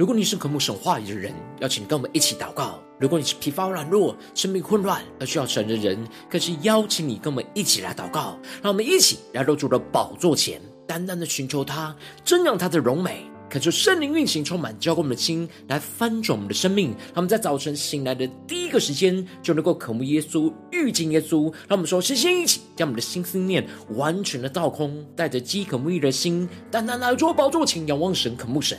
如果你是渴慕神话语的人，邀请跟我们一起祷告；如果你是疲乏软弱、生命混乱而需要神的人，更是邀请你跟我们一起来祷告。让我们一起来到主的宝座前，单单的寻求他，瞻仰他的荣美。恳求圣灵运行，充满浇灌我们的心，来翻转我们的生命。让我们在早晨醒来的第一个时间，就能够渴慕耶稣、遇见耶稣。让我们说，先先一起将我们的心思念完全的倒空，带着饥渴慕义的心，单单来到宝座前，仰望神、渴慕神。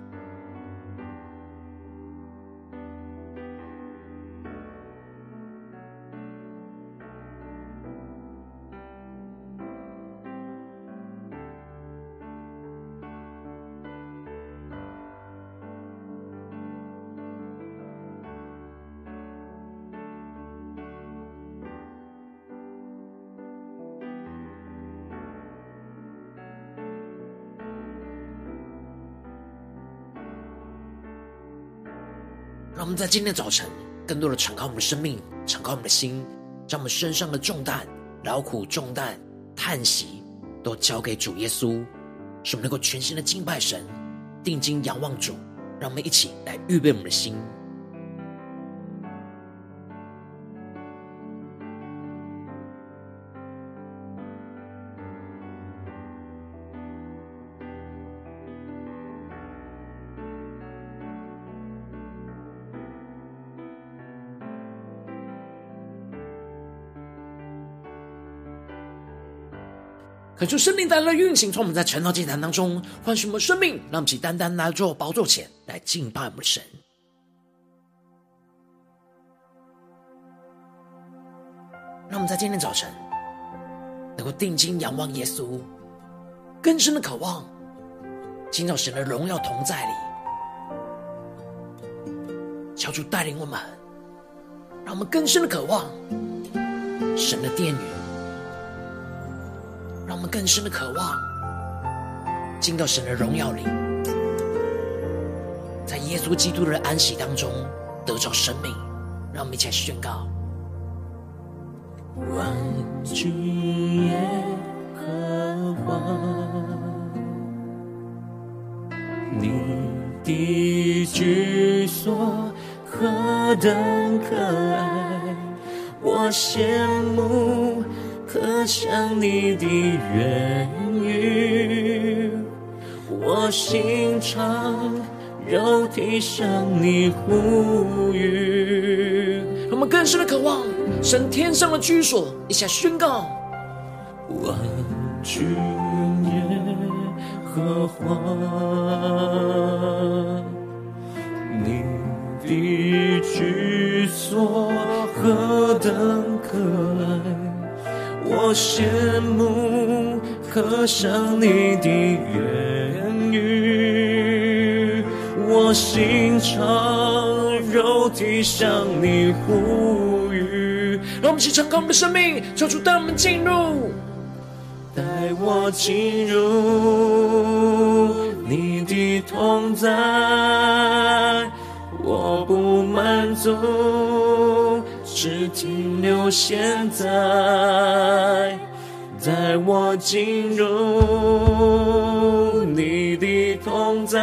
让我们在今天早晨，更多的敞开我们的生命，敞开我们的心，将我们身上的重担、劳苦重担、叹息，都交给主耶稣，使我们能够全心的敬拜神，定睛仰望主。让我们一起来预备我们的心。恳求圣灵带来运行，从我们在晨祷祭坛当中唤醒我们生命，让我们起单单来到宝座前来敬拜我们的神。让我们在今天早晨能够定睛仰望耶稣，更深的渴望进到神的荣耀同在里，求主带领我们，让我们更深的渴望神的殿宇。让我们更深的渴望进到神的荣耀里，在耶稣基督的安息当中得着生命。让我们一起来宣告：万军耶和华，你的居所何等可爱，我羡慕。渴想你的言语，我心肠肉体向你呼吁。我们更深的渴望神天上的居所，一下宣告：万军慕，渴想你的言语，我心肠肉体向你呼吁。让我们一起敞开我们的生命，求主带我们进入，带我进入你的同在，我不满足。只停留现在，带我进入你的同在，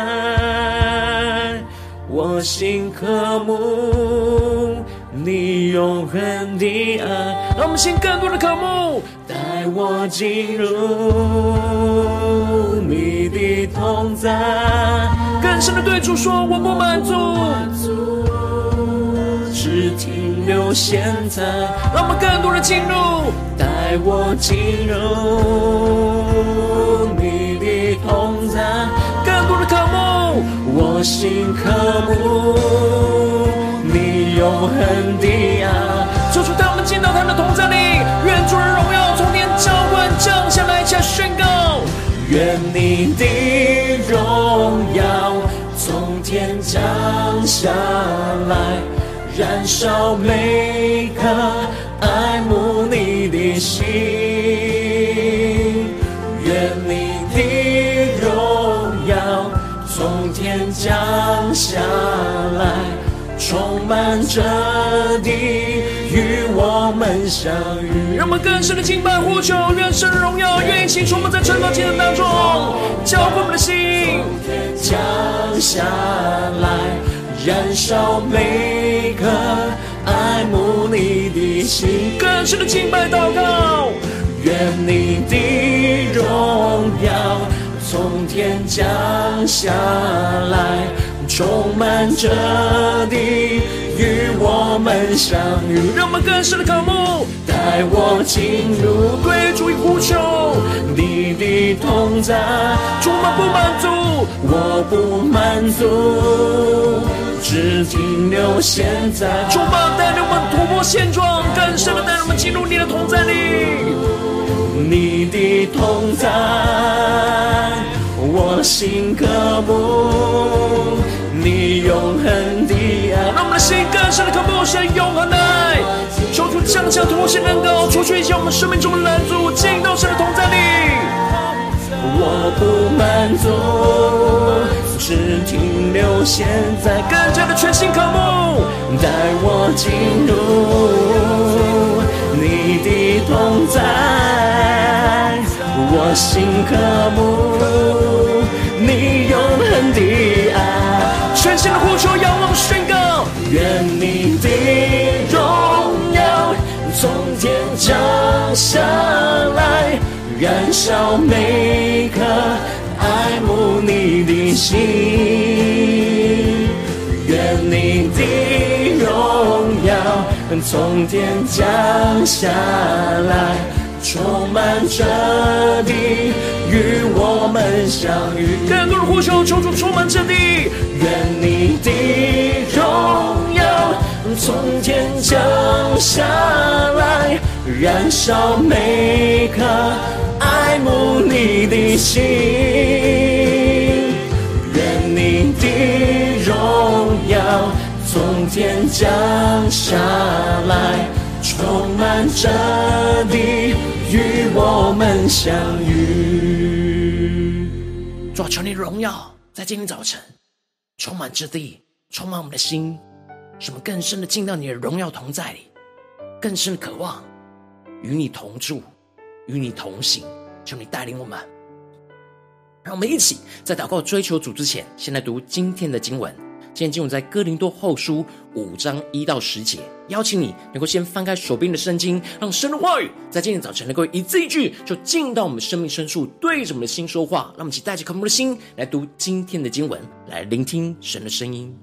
我心渴慕你永恒的爱。让我们心更多的渴慕，带我进入你的同在，更深的对主说，我不满足。只停留现在，让我们更多的进入，带我进入你的同在，更多的渴慕，我心渴慕你永恒的爱。主主带我们进到他的同在里，愿主的荣耀从天浇灌降下来，下宣告，愿你的荣耀从天降下来。燃烧每颗爱慕你的心，愿你的荣耀从天降下来，充满这地，与我们相遇。让我们更深的敬拜呼求，愿神的荣耀，愿意充满在晨祷祭坛当中，浇灌我们的心，从天降下来，燃烧每颗爱慕你的心。更深的敬拜祷告，愿你的荣耀从天降下来，充满这地，与我们相遇。让我们更深的渴慕，带我进入对主呼求，你的同在，充满不满足，我不满足，只停留现在。充满带领我们突破现状，更深的带领我们进入你的同在里，你的同在，我心渴慕你永恒的爱。让我们的心更深的渴慕神永恒的爱，求主降下突破性能够除去一切我们生命中的拦阻，进到神的同在里。我不满足，只停留现在，更加的全心渴慕，带我进入你的同在，我心渴慕你永恒的爱，全心的呼求，仰望宣告，愿你的荣耀从天降下来。燃烧每颗爱慕你的心，愿你的荣耀从天降下来，充满这地，与我们相遇。更多的呼求，求主充满这地，愿从天降下来，燃烧每颗。爱慕你的心，愿你的荣耀从天降下来，充满这地，与我们相遇。主啊，求你荣耀在今天早晨充满之地，充满我们的心，使我们更深的进到你的荣耀同在里，更深的渴望与你同住，与你同行。求你带领我们，让我们一起在祷告追求主之前，先来读今天的经文。今天经文在哥林多后书五章一到十节。邀请你能够先翻开手边的圣经，让神的话语在今天早晨能够一字一句，就进到我们生命深处，对着我们的心说话。让我们一起带着渴慕的心来读今天的经文，来聆听神的声音。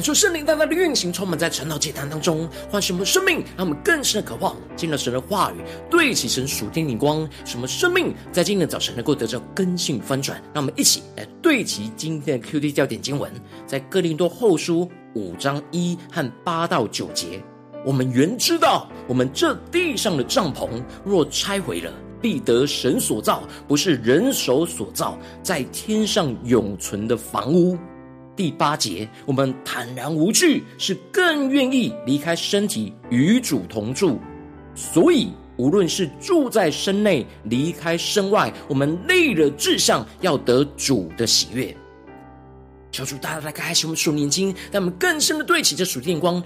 感受圣灵大大的运行，充满在晨祷祭坛当中，唤醒我们生命，让我们更深的渴望进入神的话语，对齐神属天灵光，什么生命在今天的早晨能够得到更新翻转。让我们一起来对齐今天的 QD 焦点经文，在哥林多后书五章一和八到九节。我们原知道，我们这地上的帐篷若拆毁了，必得神所造，不是人手所造，在天上永存的房屋。第八节，我们坦然无惧，是更愿意离开身体与主同住。所以，无论是住在身内，离开身外，我们立了志向，要得主的喜悦。求主大大来开启我们属灵经，让我们更深的对齐这属天光，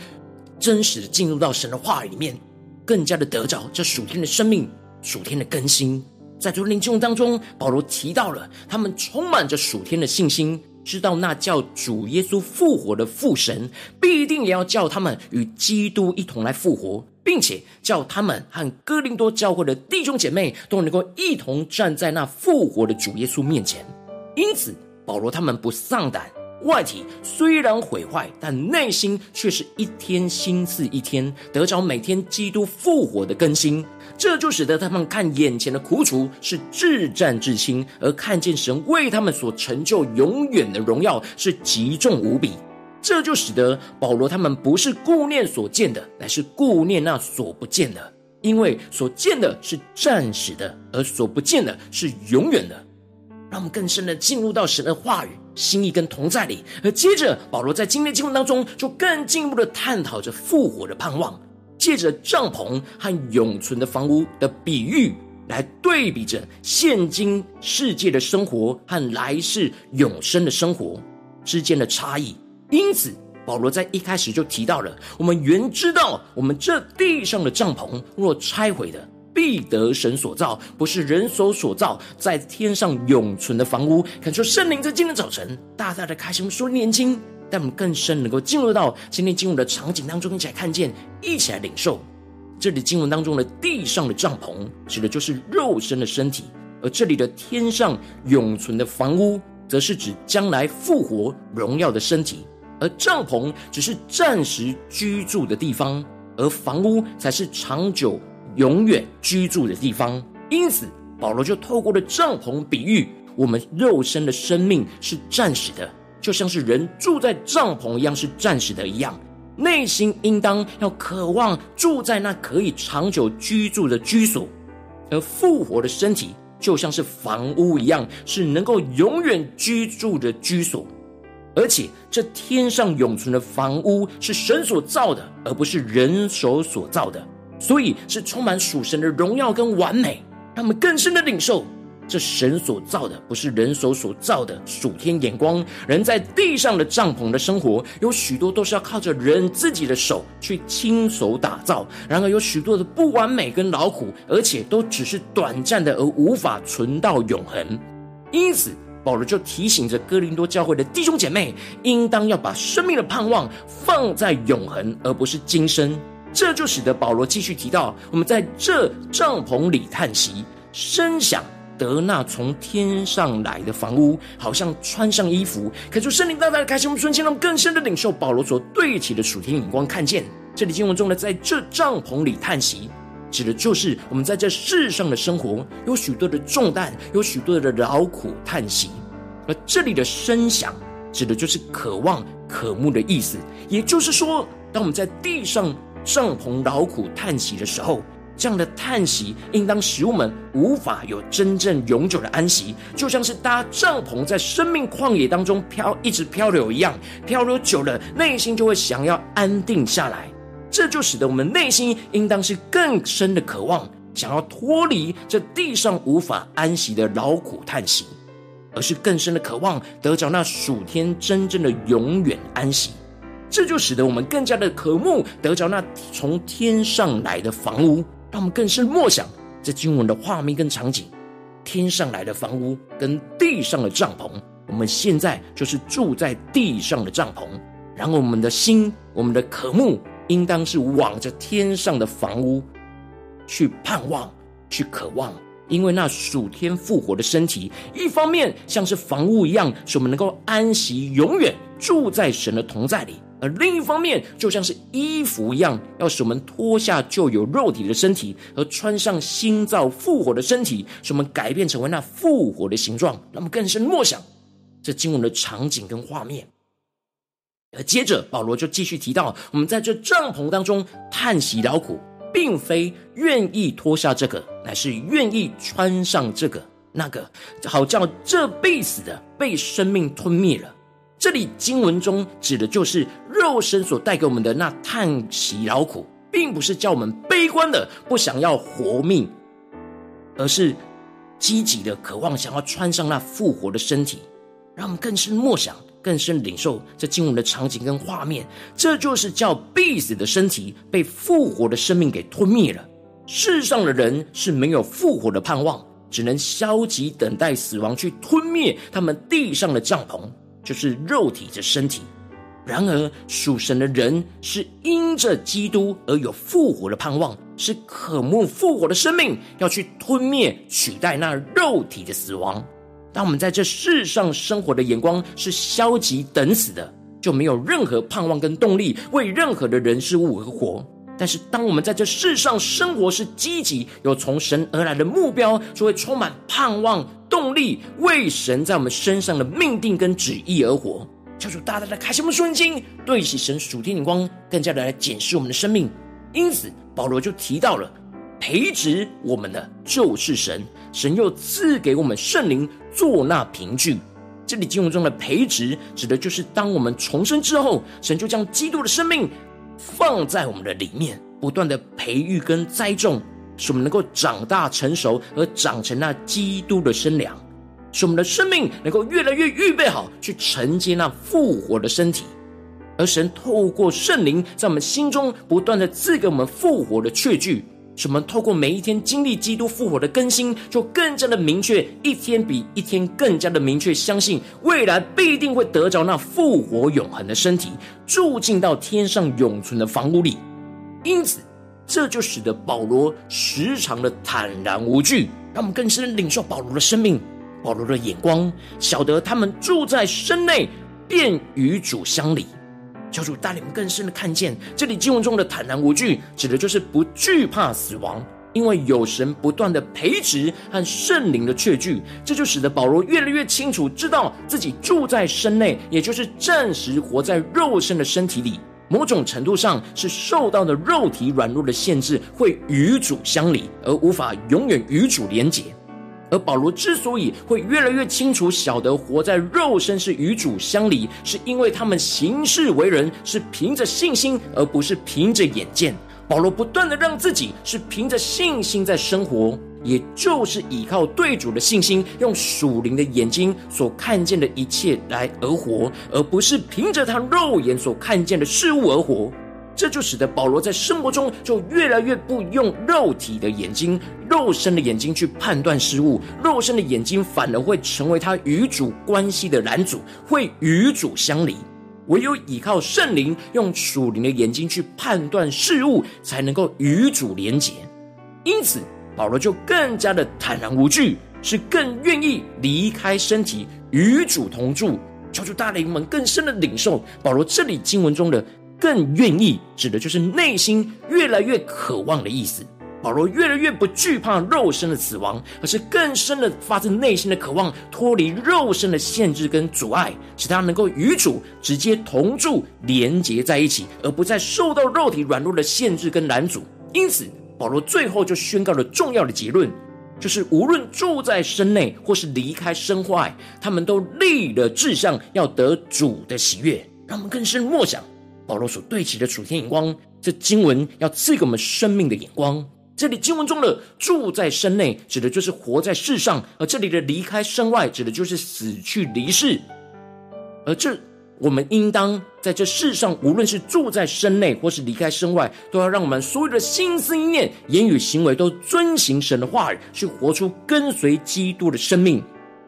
真实的进入到神的话语里面，更加的得着这属天的生命、属天的更新。在昨天经文当中，保罗提到了他们充满着属天的信心。知道那叫主耶稣复活的父神，必定也要叫他们与基督一同来复活，并且叫他们和哥林多教会的弟兄姐妹都能够一同站在那复活的主耶稣面前。因此，保罗他们不丧胆，外体虽然毁坏，但内心却是一天新似一天，得着每天基督复活的更新。这就使得他们看眼前的苦楚是至暂至轻，而看见神为他们所成就永远的荣耀是极重无比。这就使得保罗他们不是顾念所见的，乃是顾念那所不见的，因为所见的是暂时的，而所不见的是永远的。让我们更深的进入到神的话语、心意跟同在里，而接着保罗在今天经文当中就更进一步的探讨着复活的盼望。借着帐篷和永存的房屋的比喻，来对比着现今世界的生活和来世永生的生活之间的差异。因此，保罗在一开始就提到了：我们原知道，我们这地上的帐篷若拆毁的，必得神所造，不是人手所造，在天上永存的房屋。恳求圣灵在今天早晨大大的开启我们属灵眼睛。让我们更深能够进入到今天经文的场景当中，一起来看见，一起来领受。这里经文当中的地上的帐篷，指的就是肉身的身体；而这里的天上永存的房屋，则是指将来复活荣耀的身体。而帐篷只是暂时居住的地方，而房屋才是长久永远居住的地方。因此，保罗就透过了帐篷比喻，我们肉身的生命是暂时的。就像是人住在帐篷一样，是暂时的一样，内心应当要渴望住在那可以长久居住的居所，而复活的身体就像是房屋一样，是能够永远居住的居所。而且这天上永存的房屋是神所造的，而不是人手所造的，所以是充满属神的荣耀跟完美，让我们更深的领受。这神所造的，不是人手所造的属天眼光。人在地上的帐篷的生活，有许多都是要靠着人自己的手去亲手打造。然而，有许多的不完美跟劳苦，而且都只是短暂的，而无法存到永恒。因此，保罗就提醒着哥林多教会的弟兄姐妹，应当要把生命的盼望放在永恒，而不是今生。这就使得保罗继续提到，我们在这帐篷里叹息，深想。得那从天上来的房屋，好像穿上衣服。可是圣灵大大的开启我们瞬间，让更深的领受保罗所对齐的属天眼光，看见这里经文中的在这帐篷里叹息，指的就是我们在这世上的生活有许多的重担，有许多的劳苦叹息。而这里的声响，指的就是渴望、渴慕的意思。也就是说，当我们在地上帐篷劳苦叹息的时候。这样的叹息，应当使我们无法有真正永久的安息，就像是搭帐篷在生命旷野当中漂，一直漂流一样。漂流久了，内心就会想要安定下来。这就使得我们内心应当是更深的渴望，想要脱离这地上无法安息的劳苦叹息，而是更深的渴望得着那属天真正的永远安息。这就使得我们更加的渴慕得着那从天上来的房屋。让我们更深默想这经文的画面跟场景，天上来的房屋跟地上的帐篷，我们现在就是住在地上的帐篷。然后我们的心，我们的渴慕，应当是往着天上的房屋去盼望、去渴望，因为那属天复活的身体，一方面像是房屋一样，使我们能够安息，永远住在神的同在里。而另一方面，就像是衣服一样，要使我们脱下旧有肉体的身体，和穿上新造复活的身体，使我们改变成为那复活的形状。那么更深默想这经文的场景跟画面。而接着，保罗就继续提到，我们在这帐篷当中叹息劳苦，并非愿意脱下这个，乃是愿意穿上这个那个，好叫这必死的被生命吞灭了。这里经文中指的就是肉身所带给我们的那叹息劳苦，并不是叫我们悲观的不想要活命，而是积极的渴望想要穿上那复活的身体，让我们更深默想。更深领受这经文的场景跟画面，这就是叫必死的身体被复活的生命给吞灭了。世上的人是没有复活的盼望，只能消极等待死亡去吞灭他们地上的帐篷，就是肉体的身体。然而属神的人是因着基督而有复活的盼望，是渴慕复活的生命，要去吞灭取代那肉体的死亡。当我们在这世上生活的眼光是消极等死的，就没有任何盼望跟动力为任何的人事物而活。但是，当我们在这世上生活是积极有从神而来的目标，就会充满盼望、动力，为神在我们身上的命定跟旨意而活。求主大大的开启我们的眼睛，对起神属天眼光，更加的来检视我们的生命。因此，保罗就提到了。培植我们的就是神，神又赐给我们圣灵做那凭据。这里经文中的培植，指的就是当我们重生之后，神就将基督的生命放在我们的里面，不断的培育跟栽种，使我们能够长大成熟，而长成那基督的身量，使我们的生命能够越来越预备好，去承接那复活的身体。而神透过圣灵，在我们心中不断的赐给我们复活的确据。使我们透过每一天经历基督复活的更新，就更加的明确，一天比一天更加的明确，相信未来必定会得着那复活永恒的身体，住进到天上永存的房屋里。因此，这就使得保罗时常的坦然无惧，让我们更深领受保罗的生命，保罗的眼光，晓得他们住在身内，便与主相离。求主带领我们更深的看见，这里经文中的坦然无惧，指的就是不惧怕死亡，因为有神不断的培植和圣灵的确据，这就使得保罗越来越清楚知道自己住在身内，也就是暂时活在肉身的身体里，某种程度上是受到的肉体软弱的限制，会与主相离，而无法永远与主连结。而保罗之所以会越来越清楚晓得活在肉身是与主相离，是因为他们行事为人是凭着信心，而不是凭着眼见。保罗不断的让自己是凭着信心在生活，也就是依靠对主的信心，用属灵的眼睛所看见的一切来而活，而不是凭着他肉眼所看见的事物而活。这就使得保罗在生活中就越来越不用肉体的眼睛、肉身的眼睛去判断事物，肉身的眼睛反而会成为他与主关系的拦阻，会与主相离。唯有依靠圣灵，用属灵的眼睛去判断事物，才能够与主连结。因此，保罗就更加的坦然无惧，是更愿意离开身体与主同住。求主大领们更深的领受保罗这里经文中的。更愿意指的就是内心越来越渴望的意思。保罗越来越不惧怕肉身的死亡，而是更深的发自内心的渴望脱离肉身的限制跟阻碍，使他能够与主直接同住连结在一起，而不再受到肉体软弱的限制跟拦阻。因此，保罗最后就宣告了重要的结论，就是无论住在身内或是离开身外，他们都立了志向要得主的喜悦。让我们更深默想。保罗所对齐的楚天眼光，这经文要赐给我们生命的眼光。这里经文中的住在身内，指的就是活在世上；而这里的离开身外，指的就是死去离世。而这我们应当在这世上，无论是住在身内或是离开身外，都要让我们所有的心思意念、言语行为都遵行神的话语，去活出跟随基督的生命。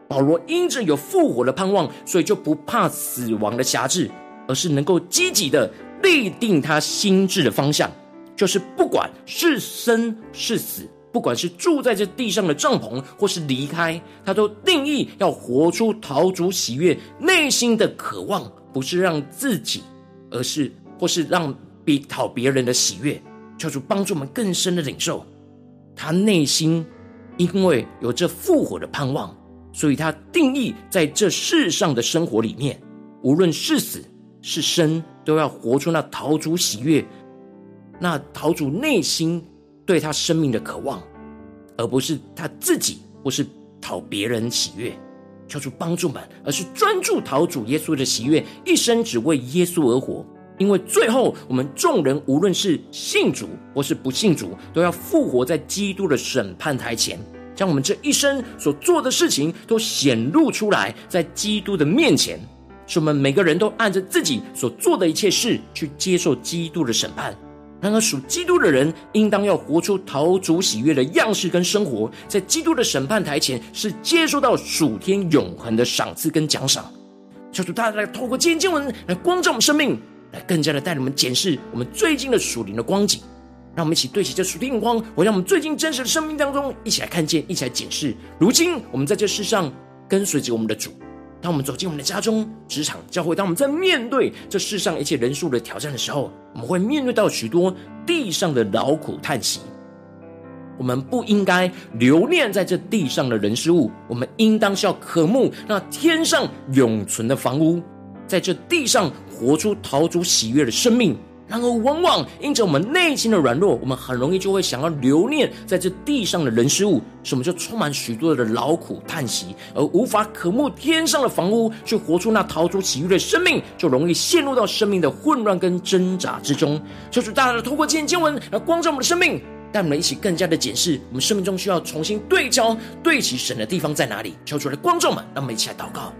保罗因着有复活的盼望，所以就不怕死亡的辖制。而是能够积极的立定他心智的方向，就是不管是生是死，不管是住在这地上的帐篷，或是离开，他都定义要活出讨主喜悦内心的渴望，不是让自己，而是或是让比讨别人的喜悦。求主帮助我们更深的领受，他内心因为有这复活的盼望，所以他定义在这世上的生活里面，无论是死是生，都要活出那陶主喜悦、那陶主内心对他生命的渴望，而不是他自己或是讨别人喜悦。求主帮助们，而是专注陶主耶稣的喜悦，一生只为耶稣而活。因为最后，我们众人无论是信主或是不信主，都要复活在基督的审判台前，将我们这一生所做的事情都显露出来，在基督的面前，使我们每个人都按着自己所做的一切事去接受基督的审判。然而，属基督的人应当要活出陶足喜悦的样式跟生活，在基督的审判台前，是接受到属天永恒的赏赐跟奖赏。求主大家来透过今天经文来光照我们生命。来更加的带你们检视我们最近的属灵的光景，让我们一起对齐这属灵的光，回到我们最近真实的生命当中，一起来看见，一起来检视。如今我们在这世上跟随着我们的主，当我们走进我们的家中、职场、教会，当我们在面对这世上一切人数的挑战的时候，我们会面对到许多地上的劳苦叹息。我们不应该留恋在这地上的人事物，我们应当是要渴慕那天上永存的房屋，在这地上。活出逃出喜悦的生命，然而往往因着我们内心的软弱，我们很容易就会想要留念在这地上的人事物，使我们就充满许多的劳苦叹息，而无法渴慕天上的房屋，去活出那讨主喜悦的生命，就容易陷入到生命的混乱跟挣扎之中。求主大大的透过今天经文来光照我们的生命，带我们一起更加的检视我们生命中需要重新对焦、对齐神的地方在哪里。求主来光照我们，让我们一起来祷告。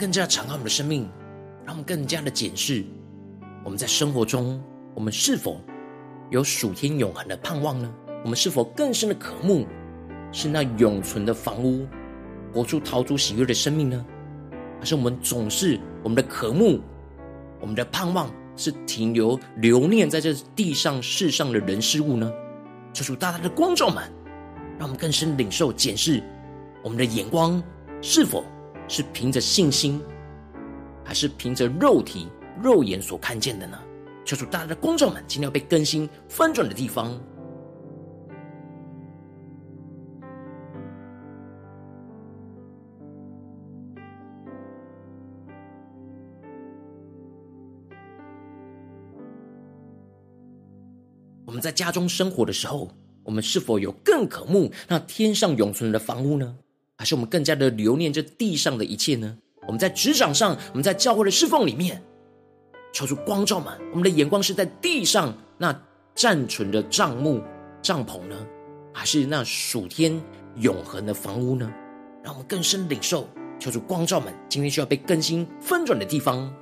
更加敞开我们的生命，让我们更加的检视我们在生活中，我们是否有属天永恒的盼望呢？我们是否更深的渴慕是那永存的房屋，活出逃出喜悦的生命呢？还是我们总是我们的渴慕，我们的盼望是停留留念在这地上世上的人事物呢？求主大大的光照们，让我们更深领受检视我们的眼光是否。是凭着信心，还是凭着肉体、肉眼所看见的呢？求主大家的光照们，今天要被更新翻转的地方。我们在家中生活的时候，我们是否有更渴慕那天上永存的房屋呢？还是我们更加的留念这地上的一切呢？我们在职场上，我们在教会的侍奉里面，求主光照们，我们的眼光是在地上那暂存的帐幕、帐篷呢，还是那属天永恒的房屋呢？让我们更深领受，求主光照们，今天需要被更新翻转的地方。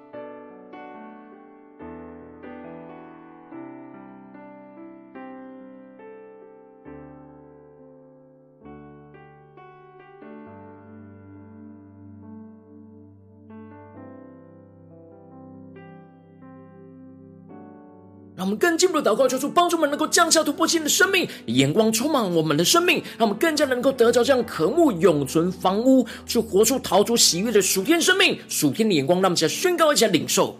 让我们更进一步的祷告，求主帮助我们能够降下突破性的生命，眼光充满我们的生命，让我们更加能够得着这样渴慕永存房屋，去活出逃出喜悦的属天生命、属天的眼光。让我们一起来宣告，一起来领受，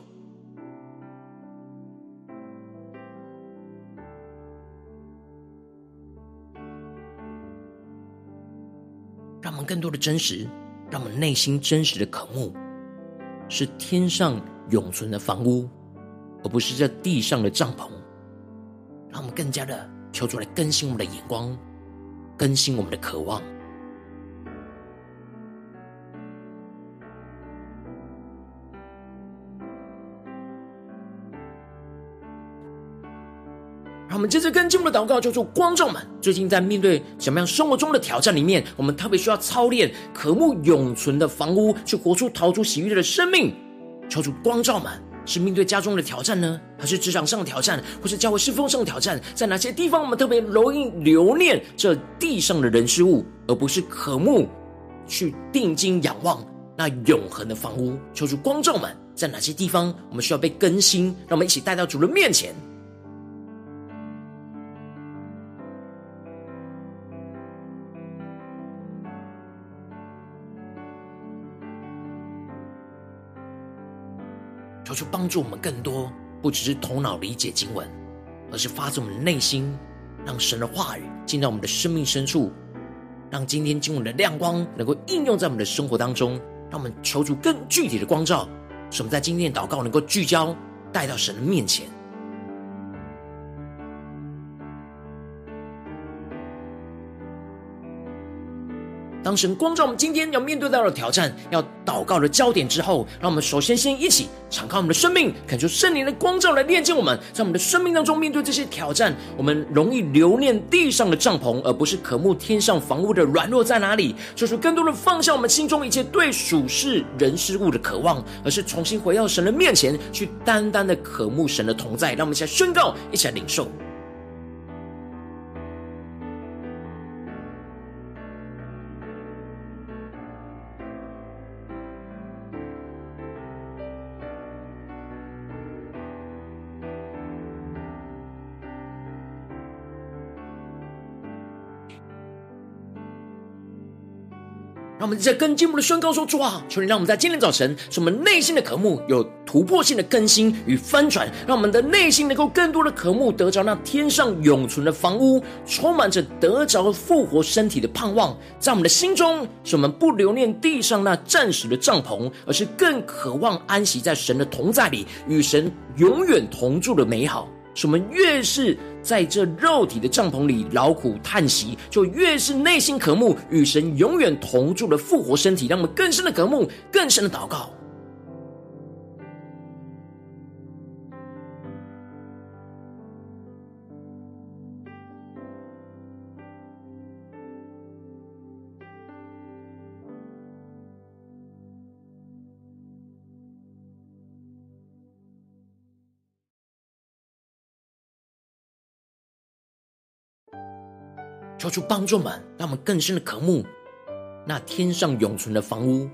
让我们更多的真实，让我们内心真实的渴慕，是天上永存的房屋。而不是这地上的帐篷，让我们更加的求出来更新我们的眼光，更新我们的渴望。让我们接着跟进我们的祷告，叫做光照们。最近在面对什么样生活中的挑战里面，我们特别需要操练渴慕永存的房屋，去活出逃出喜悦的生命。求主光照们，是面对家中的挑战呢，还是职场上的挑战，或是教会侍奉上的挑战？在哪些地方我们特别容易留念这地上的人事物，而不是渴慕去定睛仰望那永恒的房屋？求主光照们，在哪些地方我们需要被更新？让我们一起带到主人面前。求主帮助我们更多，不只是头脑理解经文，而是发自我们内心，让神的话语进到我们的生命深处，让今天经文的亮光能够应用在我们的生活当中。让我们求主更具体的光照，使我们在今天的祷告能够聚焦，带到神的面前。当神光照我们今天要面对到的挑战，要祷告的焦点之后，让我们首先先一起敞开我们的生命，恳求圣灵的光照来炼净我们。在我们的生命当中，面对这些挑战，我们容易留念地上的帐篷，而不是渴慕天上房屋的软弱在哪里？就是更多的放下我们心中一切对属世人事物的渴望，而是重新回到神的面前，去单单的渴慕神的同在。让我们一起来宣告，一起来领受。让我们在更进一步的宣告说：“主啊，求你让我们在今天早晨，使我们内心的渴慕有突破性的更新与翻转，让我们的内心能够更多的渴慕得着那天上永存的房屋，充满着得着复活身体的盼望，在我们的心中，使我们不留恋地上那暂时的帐篷，而是更渴望安息在神的同在里，与神永远同住的美好。”使我们越是在这肉体的帐篷里劳苦叹息，就越是内心渴慕与神永远同住的复活身体，让我们更深的渴慕，更深的祷告。求出帮助们，让我们更深的渴慕那天上永存的房屋，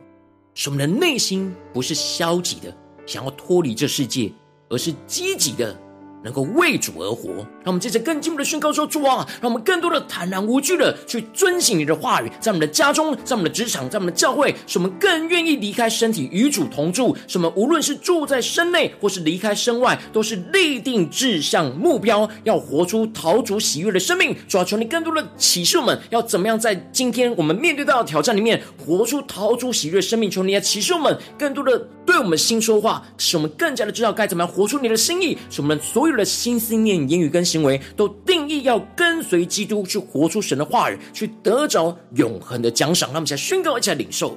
使我们的内心不是消极的，想要脱离这世界，而是积极的。能够为主而活，让我们接着更进一步的宣告说：主啊，让我们更多的坦然无惧的去遵行你的话语，在我们的家中，在我们的职场，在我们的教会，使我们更愿意离开身体与主同住。使我们无论是住在身内，或是离开身外，都是立定志向目标，要活出逃主喜悦的生命。主啊，求你更多的启示我们，要怎么样在今天我们面对到的挑战里面，活出逃主喜悦生命。求你来启示我们，更多的对我们心说话，使我们更加的知道该怎么样活出你的心意。使我们所有。的心思念、言语跟行为，都定义要跟随基督，去活出神的话语，去得着永恒的奖赏。让我们一起来宣告，一下领受。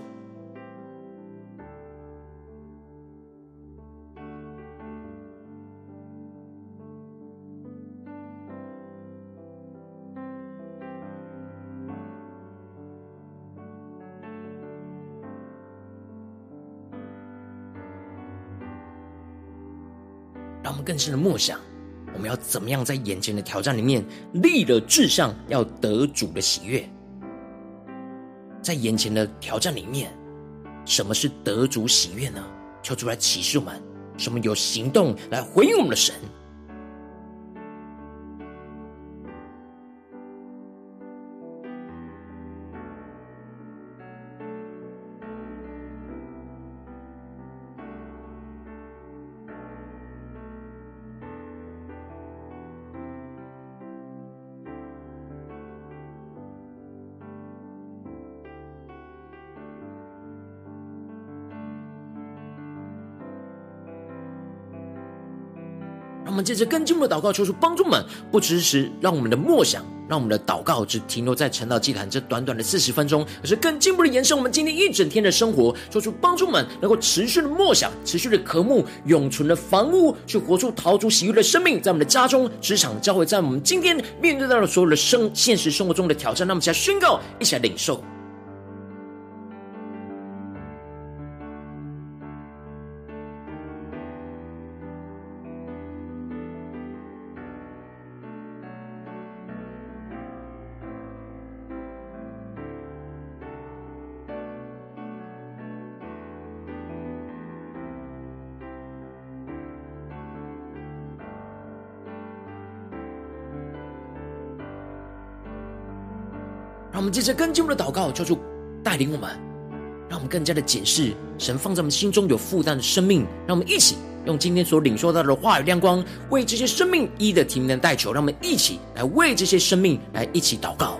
更深的梦想。我们要怎么样在眼前的挑战里面立了志向，要得主的喜悦？在眼前的挑战里面，什么是得主喜悦呢？求主来启示我们，什么有行动来回应我们的神。借着更进步的祷告，求出帮助们，不只是让我们的默想让我们的祷告只停留在晨祷祭坛这短短的四十分钟，而是更进步的延伸我们今天一整天的生活，做出帮助们能够持续的默想、持续的渴慕、永存的房屋，去活出逃出喜悦的生命，在我们的家中、职场、教会，在我们今天面对到的所有的生现实生活中的挑战，那么，一起来宣告，一起来领受。们接着跟进我们的祷告，求主带领我们，让我们更加的检视神放在我们心中有负担的生命。让我们一起用今天所领受到的话语亮光，为这些生命一的提名代求。让我们一起来为这些生命来一起祷告。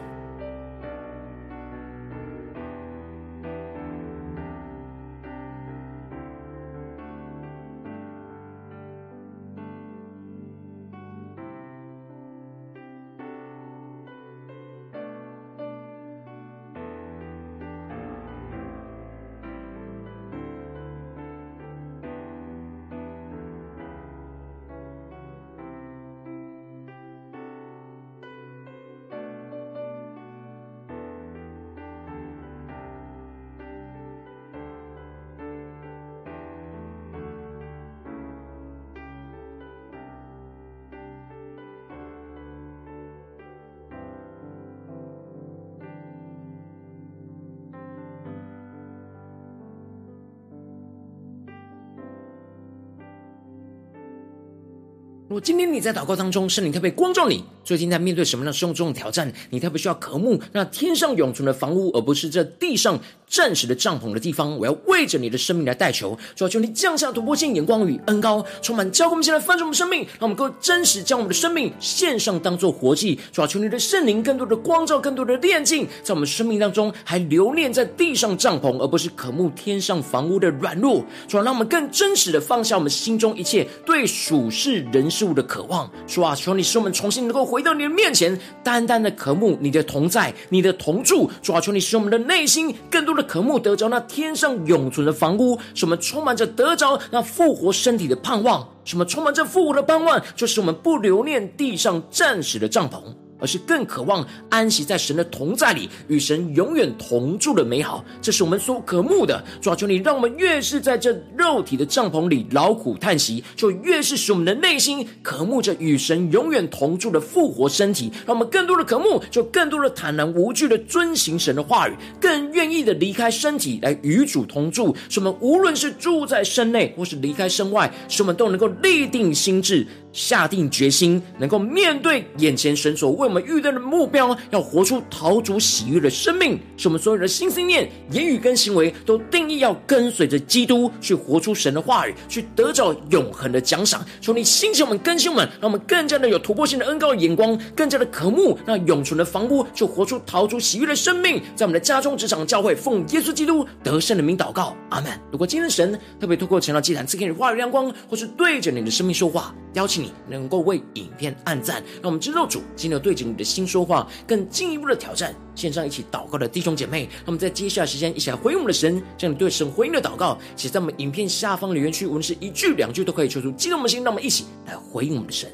今天你在祷告当中，圣灵特别光照你，最近在面对什么样的生活中的挑战？你特别需要渴慕那天上永存的房屋，而不是这地上暂时的帐篷的地方。我要为着你的生命来代求，主要求你降下突破性眼光与恩膏，充满教会。我们现在翻转我们生命，让我们够真实将我们的生命献上，当做活祭。主要求你的圣灵更多的光照，更多的炼净，在我们生命当中还留恋在地上帐篷，而不是渴慕天上房屋的软弱。主要让我们更真实的放下我们心中一切对属世人事物的渴望，主啊，求你使我们重新能够回回到你的面前，单单的渴慕你的同在，你的同住。主啊，求你使我们的内心更多的渴慕，得着那天上永存的房屋，使我们充满着得着那复活身体的盼望，什么充满着复活的盼望，就是我们不留恋地上暂时的帐篷。而是更渴望安息在神的同在里，与神永远同住的美好，这是我们所渴慕的。主啊，求你让我们越是在这肉体的帐篷里劳苦叹息，就越是使我们的内心渴慕着与神永远同住的复活身体。让我们更多的渴慕，就更多的坦然无惧的遵行神的话语，更愿意的离开身体来与主同住。使我们无论是住在身内，或是离开身外，使我们都能够立定心志。下定决心，能够面对眼前神所为我们预定的目标，要活出逃出喜悦的生命，使我们所有的心思念、言语跟行为都定义要跟随着基督，去活出神的话语，去得着永恒的奖赏。求你兴起我们、更新我们，让我们更加的有突破性的恩膏眼光，更加的渴慕那永存的房屋，就活出逃出喜悦的生命，在我们的家中、职场、教会，奉耶稣基督得胜的名祷告，阿门。如果今天神特别透过晨祷祭坛赐给你话语亮光，或是对着你的生命说话，邀请你。能够为影片按赞，让我们知道主今天对着你的心说话，更进一步的挑战。线上一起祷告的弟兄姐妹，那么在接下来时间一起来回应我们的神，将你对神回应的祷告写在我们影片下方留言区，无论是一句两句都可以求出激动的心，让我们一起来回应我们的神。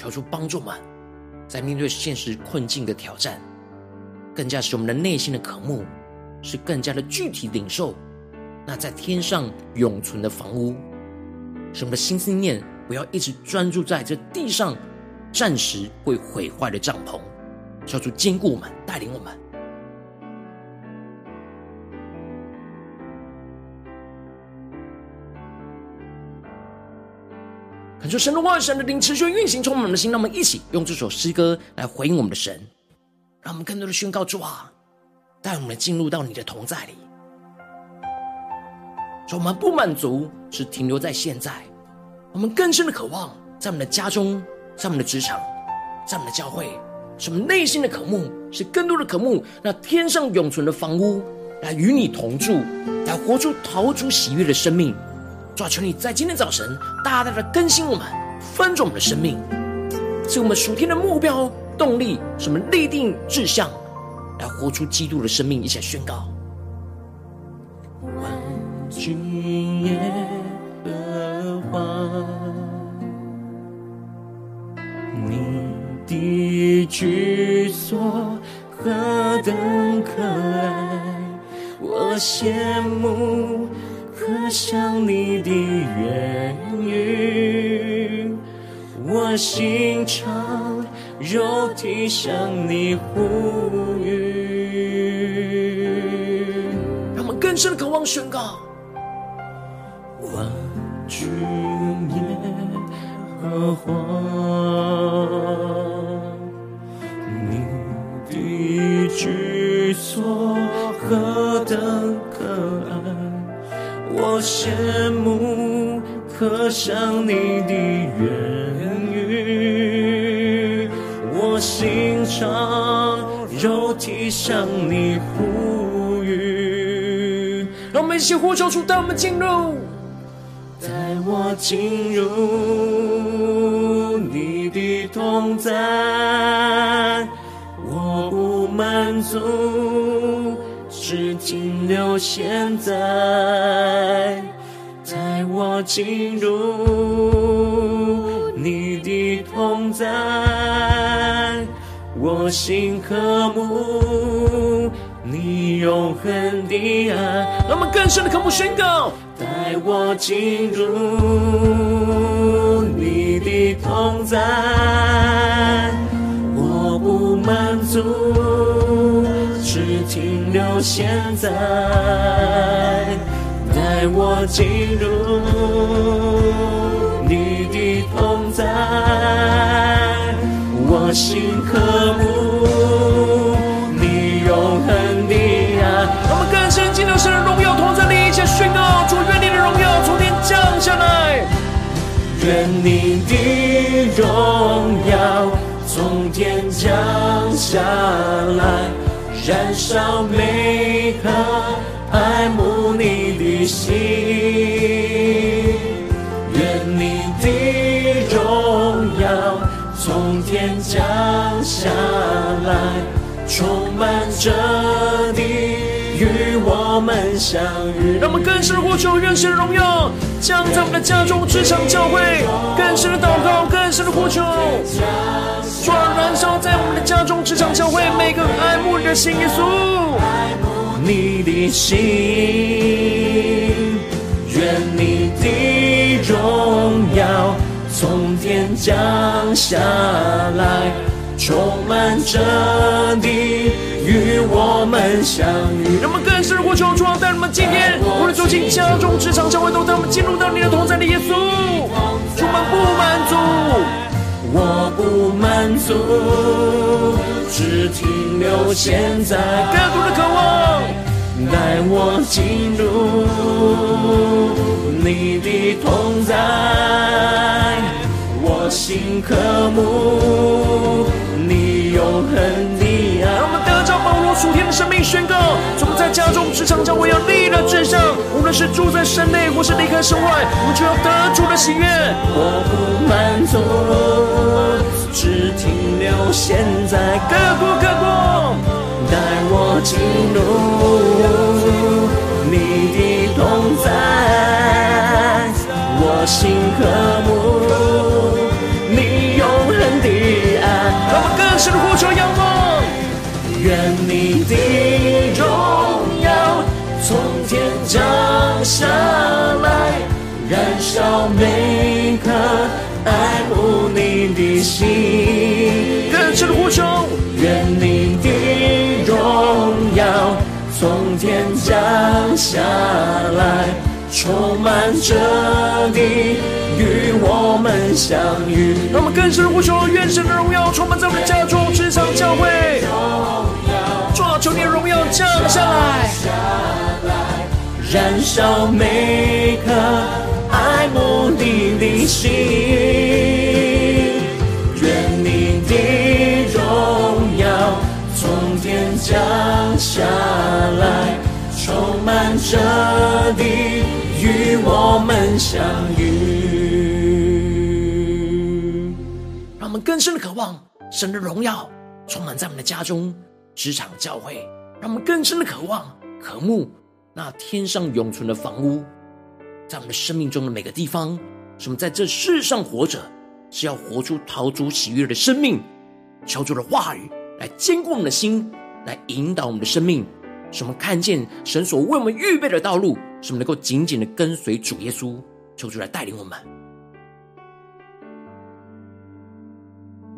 求主帮助我们，在面对现实困境的挑战，更加使我们的内心的渴慕是更加的具体领受。那在天上永存的房屋，使我们的心思念不要一直专注在这地上暂时会毁坏的帐篷。求主坚固我们，带领我们。求神的话、神的灵持续运行，充满我们的心。让我们一起用这首诗歌来回应我们的神，让我们更多的宣告主啊，带我们进入到你的同在里，说我们不满足，只停留在现在，我们更深的渴望，在我们的家中，在我们的职场，在我们的教会，是我们内心的渴慕，是更多的渴慕，那天上永存的房屋，来与你同住，来活出逃出喜悦的生命。主，求你在今天早晨大大的更新我们，翻转我们的生命，是我们属天的目标动力，是我们立定志向，来活出基督的生命，一起来宣告。君耶和华，你的居所何等可爱，我羡慕和想你的言语，我心肠肉体向你呼吁。让我们更深的渴望宣告。万军耶和华，你的居所何等，羡慕和想你的言语，我心肠肉体向你呼吁。让我们一起呼求主，带我们进入。带我进入你的同在，我不满足，只停留现在。带我进入你的同在，我心和睦你永恒的爱。让我们更深的渴慕宣告。带我进入你的同在，我不满足，只停留现在。带我进入你的同在，我心渴慕你永恒的爱。我们更深进入神的荣耀同在里，一起宣告。求愿你的荣耀从天降下来，愿你的荣耀从天降下来，燃烧每颗爱慕你的心。愿你的荣耀从天降下来，充满着你。与我们相遇，让我们更深的呼求，愿神的荣耀降在我们的家中、职场、教会，更深的祷告，更深的呼求，主啊，燃烧在我们的家中、职场、教会，每个爱慕你的心，耶稣，爱慕你的心，愿你的荣耀从天降下来，充满着你。我们相遇，让我们更深的呼求，主啊，带我们今天无论走进家中、职场、教会，都带我们进入到你的同在里，耶稣。我不满足，我不满足，只停留现在。更多的渴望，带我进入你的同在，我心渴慕你永恒。生命宣告：从我们在家中、职场、教会要立了志向，无论是住在神内或是离开神外，我们就要得主的喜悦。我不满足，只停留现在。各国各国，带我进入你的同在，我心和睦你永恒的爱。让我们更深的呼求仰望，愿你的荣耀从天降下来，燃烧每颗爱慕你的心。更深的呼求，愿你的荣耀从天降下来，充满着你与我们相遇。让我们更深的呼求，愿神的荣耀充满在我们的家中、职场、教会。求你的荣耀降下来，燃烧每颗爱慕你的心。愿你的荣耀从天降下来，充满这地，与我们相遇。让我们更深的渴望神的荣耀充满在我们的家中、职场、教会。让我们更深的渴望、渴慕那天上永存的房屋，在我们的生命中的每个地方，使我们在这世上活着，是要活出讨主喜悦的生命。求主的话语来坚固我们的心，来引导我们的生命，使我们看见神所为我们预备的道路，使我们能够紧紧的跟随主耶稣。求主来带领我们。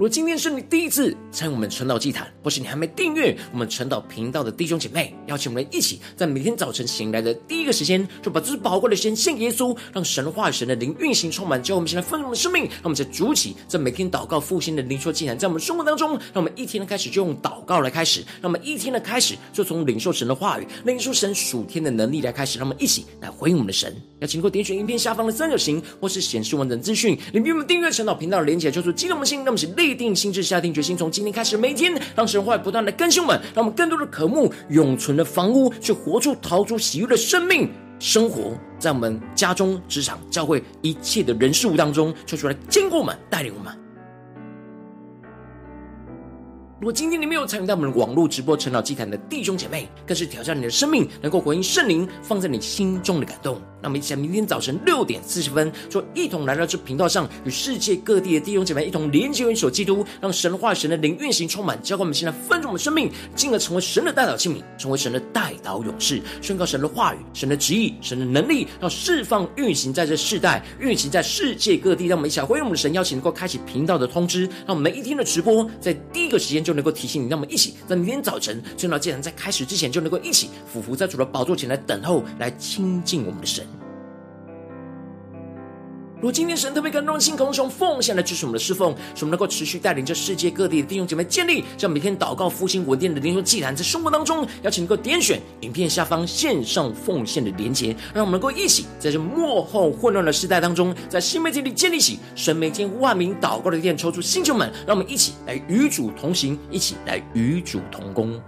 如果今天是你第一次参与我们晨祷祭坛，或是你还没订阅我们晨祷频道的弟兄姐妹，邀请我们一起在每天早晨醒来的第一个时间，就把这宝贵的时间献给耶稣，让神话、神的灵运行充满，教我们现在丰盛的生命。让我们在主起，在每天祷告复兴的灵说祭坛，在我们生活当中，让我们一天的开始就用祷告来开始，让我们一天的开始就从领受神的话语、领受神属天的能力来开始，让我们一起来回应我们的神。要请过点选影片下方的三角形，或是显示完整资讯，里面我们订阅晨祷频道的连结，就是激动的心，让我们是立定心智，下定决心，从今天开始，每天让神话不断的更新我们，让我们更多的渴慕永存的房屋，去活出逃出喜悦的生命生活，在我们家中、职场、教会一切的人事物当中，求出来坚固我们，带领我们。如果今天你没有参与到我们网络直播晨祷祭坛的弟兄姐妹，更是挑战你的生命，能够回应圣灵放在你心中的感动。那么，一起在明天早晨六点四十分，就一同来到这频道上，与世界各地的弟兄姐妹一同连接、元首基督，让神话神的灵运行充满，教灌我们现在分盛的生命，进而成为神的代祷器皿，成为神的代祷勇士，宣告神的话语、神的旨意、神的能力，要释放运行在这世代，运行在世界各地。让我们一起来回应我们的神邀请，能够开启频道的通知，让我们每一天的直播在第一个时间就。就能够提醒你，让我们一起在明天早晨，圣道既然在开始之前，就能够一起俯伏在主的宝座前来等候，来亲近我们的神。如今天神特别感动星，空中奉献来支持我们的侍奉，使我们能够持续带领着世界各地的弟兄姐妹建立这样每天祷告复兴稳定的灵修祭坛，在生活当中，邀请能够点选影片下方线上奉献的连结，让我们能够一起在这幕后混乱的时代当中，在新媒体里建立起神每天万名祷告的殿，抽出星球们，让我们一起来与主同行，一起来与主同工。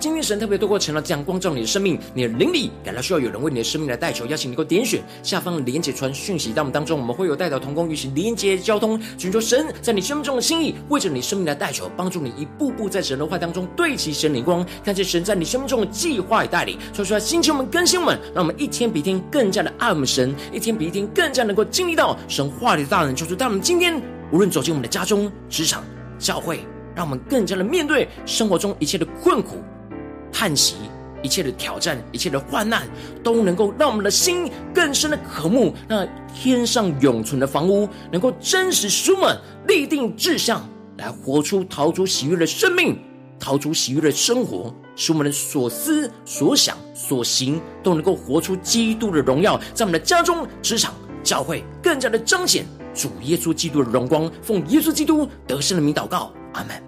今天神特别透过晨祷这样光照你的生命，你的灵里感到需要有人为你的生命来代求，邀请你能够点选下方的连结传讯息到我们当中，我们会有代祷同工与其连结交通，寻求神在你生命中的心意，为着你生命来代求，帮助你一步步在神的话当中对齐神灵光，看见神在你生命中的计划与带领，说出来星球们更新们，让我们一天比一天更加的爱我们神，一天比一天更加能够经历到神话里的大能，求主带我们今天无论走进我们的家中、职场、教会，让我们更加的面对生活中一切的困苦。叹息，一切的挑战，一切的患难，都能够让我们的心更深的渴慕那天上永存的房屋，能够真实书满，立定志向，来活出逃出喜悦的生命，逃出喜悦的生活，使我们的所思所想所行都能够活出基督的荣耀，在我们的家中、职场、教会，更加的彰显主耶稣基督的荣光。奉耶稣基督得胜的名祷告，阿门。